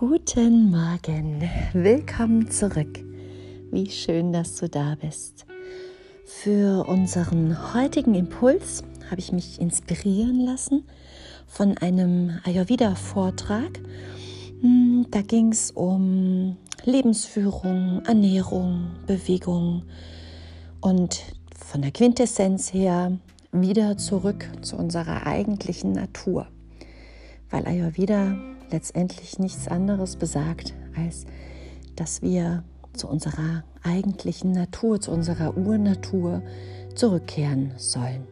Guten Morgen, willkommen zurück. Wie schön, dass du da bist. Für unseren heutigen Impuls habe ich mich inspirieren lassen von einem Ayurveda-Vortrag. Hm, da ging es um Lebensführung, Ernährung, Bewegung und von der Quintessenz her wieder zurück zu unserer eigentlichen Natur. Weil Ayurveda letztendlich nichts anderes besagt, als dass wir zu unserer eigentlichen Natur, zu unserer Urnatur zurückkehren sollen.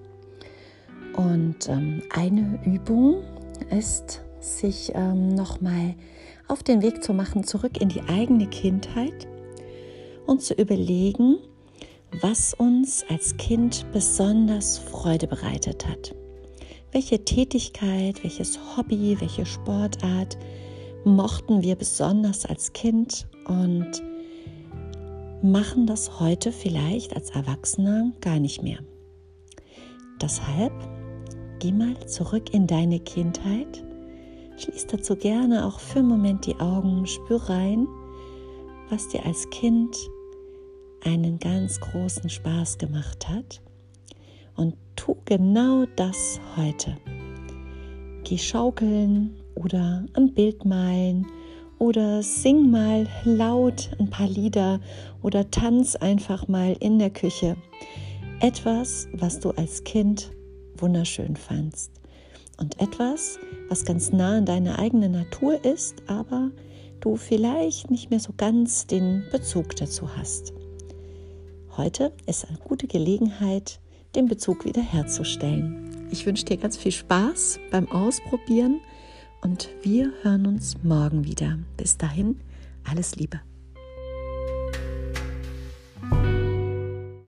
Und ähm, eine Übung ist, sich ähm, nochmal auf den Weg zu machen, zurück in die eigene Kindheit und zu überlegen, was uns als Kind besonders Freude bereitet hat welche Tätigkeit, welches Hobby, welche Sportart mochten wir besonders als Kind und machen das heute vielleicht als Erwachsener gar nicht mehr. Deshalb geh mal zurück in deine Kindheit, schließ dazu gerne auch für einen Moment die Augen, spür rein, was dir als Kind einen ganz großen Spaß gemacht hat und tu genau das heute. Geh schaukeln oder ein Bild malen oder sing mal laut ein paar Lieder oder tanz einfach mal in der Küche. Etwas, was du als Kind wunderschön fandst. Und etwas, was ganz nah an deiner eigenen Natur ist, aber du vielleicht nicht mehr so ganz den Bezug dazu hast. Heute ist eine gute Gelegenheit, den Bezug wiederherzustellen. Ich wünsche dir ganz viel Spaß beim Ausprobieren und wir hören uns morgen wieder. Bis dahin, alles Liebe.